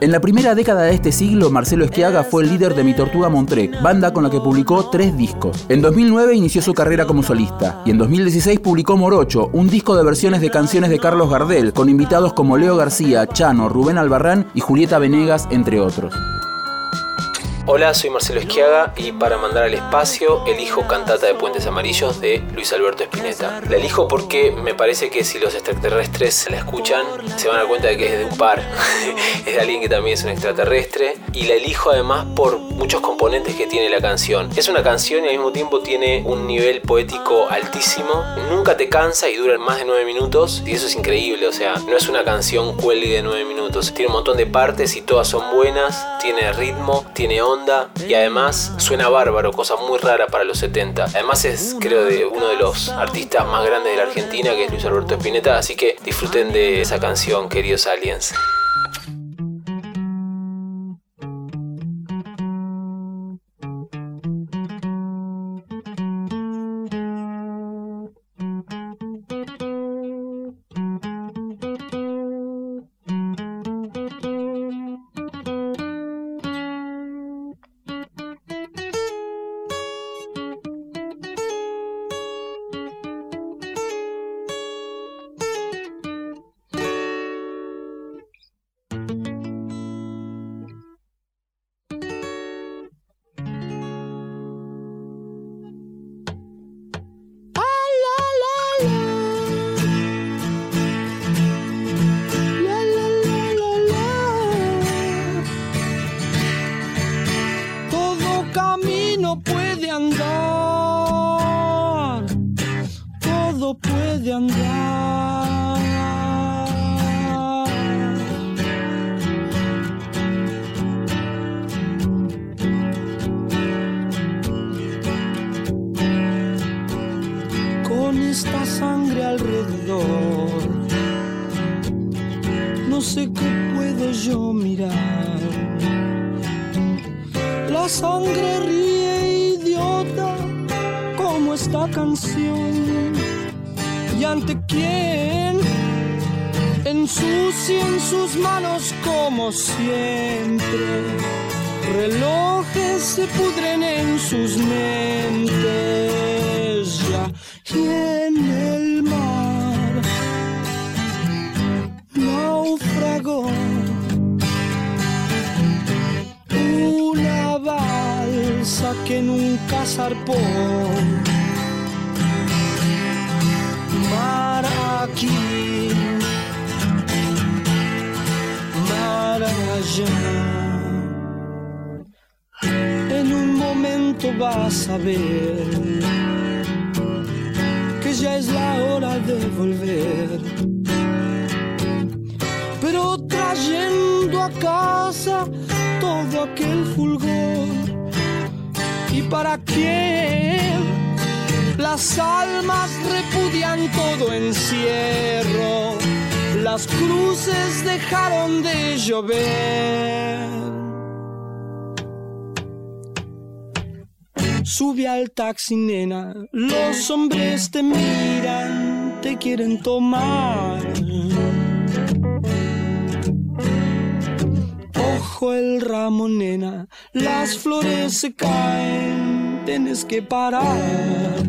En la primera década de este siglo, Marcelo Esquiaga fue el líder de Mi Tortuga Montré, banda con la que publicó tres discos. En 2009 inició su carrera como solista y en 2016 publicó Morocho, un disco de versiones de canciones de Carlos Gardel, con invitados como Leo García, Chano, Rubén Albarrán y Julieta Venegas, entre otros. Hola, soy Marcelo Esquiaga y para mandar al espacio elijo Cantata de Puentes Amarillos de Luis Alberto Spinetta. La elijo porque me parece que si los extraterrestres la escuchan se van a dar cuenta de que es de un par, es de alguien que también es un extraterrestre. Y la elijo además por muchos componentes que tiene la canción. Es una canción y al mismo tiempo tiene un nivel poético altísimo, nunca te cansa y dura más de nueve minutos. Y eso es increíble, o sea, no es una canción cuelgue de nueve minutos, tiene un montón de partes y todas son buenas, tiene ritmo, tiene onda y además suena bárbaro, cosa muy rara para los 70. Además es creo de uno de los artistas más grandes de la Argentina que es Luis Alberto Spinetta, así que disfruten de esa canción, queridos aliens. Esta sangre alrededor. No sé qué puedo yo mirar. La sangre esta canción. ¿Y ante quién? Ensucia en sus manos como siempre. Relojes se pudren en sus mentes ya y en el mar naufragó una balsa que nunca zarpó a ver ya es la hora de volver. Pero trayendo a casa todo aquel fulgor. ¿Y para qué? Las almas repudian todo encierro. Las cruces dejaron de llover. Sube al taxi, nena. Los hombres te miran, te quieren tomar. Ojo el ramo, nena. Las flores se caen, tienes que parar.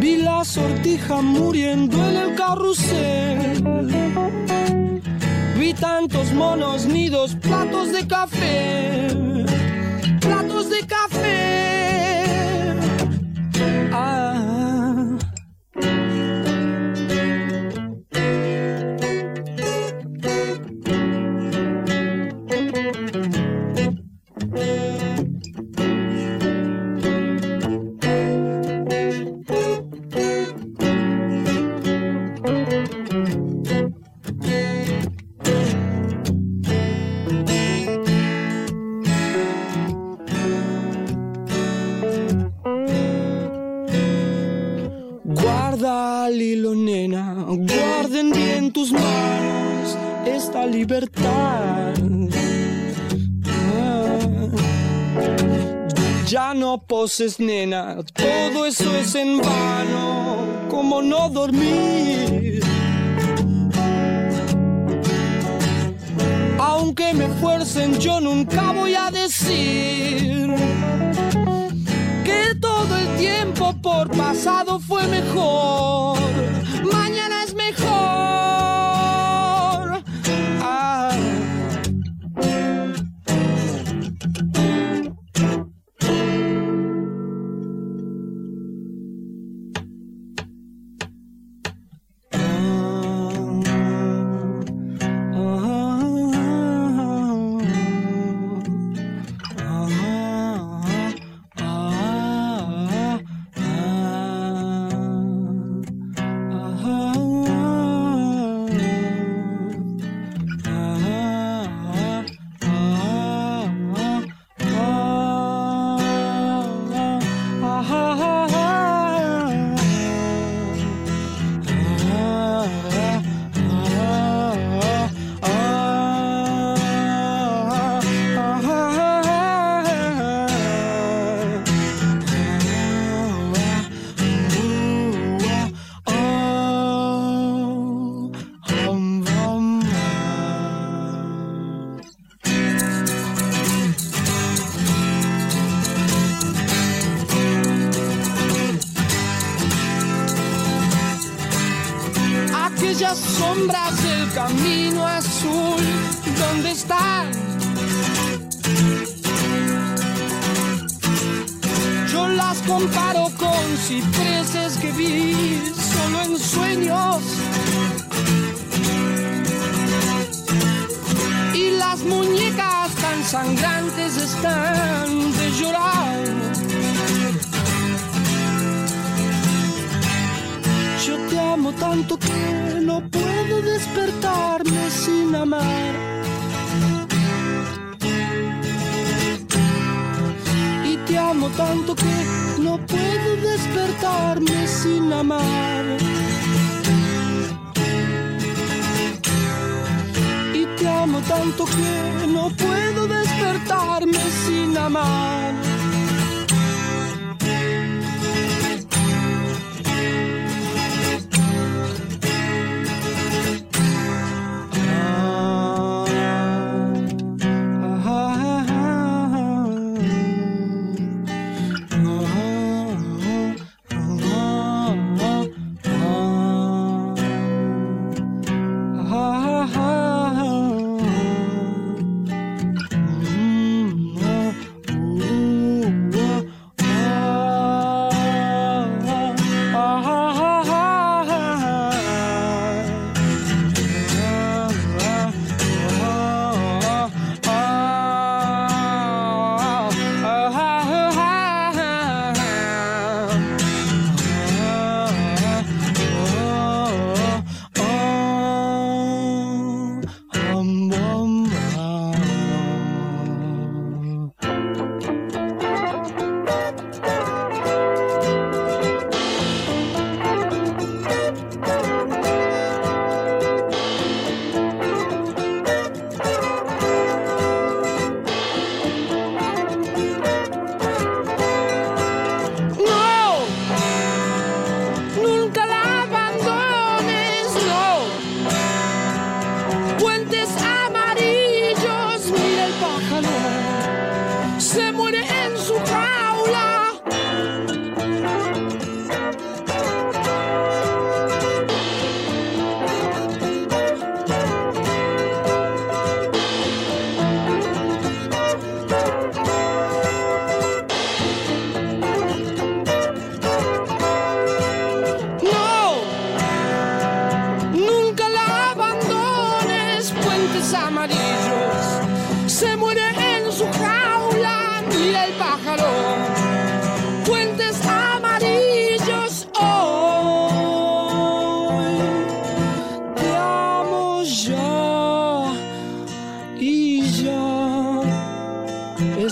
Vi la sortija muriendo en el carrusel Vi tantos monos nidos, platos de café, platos de café. Libertad. Ah. Ya no poses, nena, todo eso es en vano, como no dormir. Aunque me fuercen, yo nunca voy a decir tiempo por pasado fue mejor. Mañana es mejor. sombras el camino azul. ¿Dónde están? Yo las comparo con cipreses que vi solo en sueños. Y las muñecas tan sangrantes están de llorar. Yo te amo tanto que no puedo de despertarme sin amar. Y te amo tanto que no puedo despertarme sin amar. Y te amo tanto que no puedo despertarme sin amar.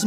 Es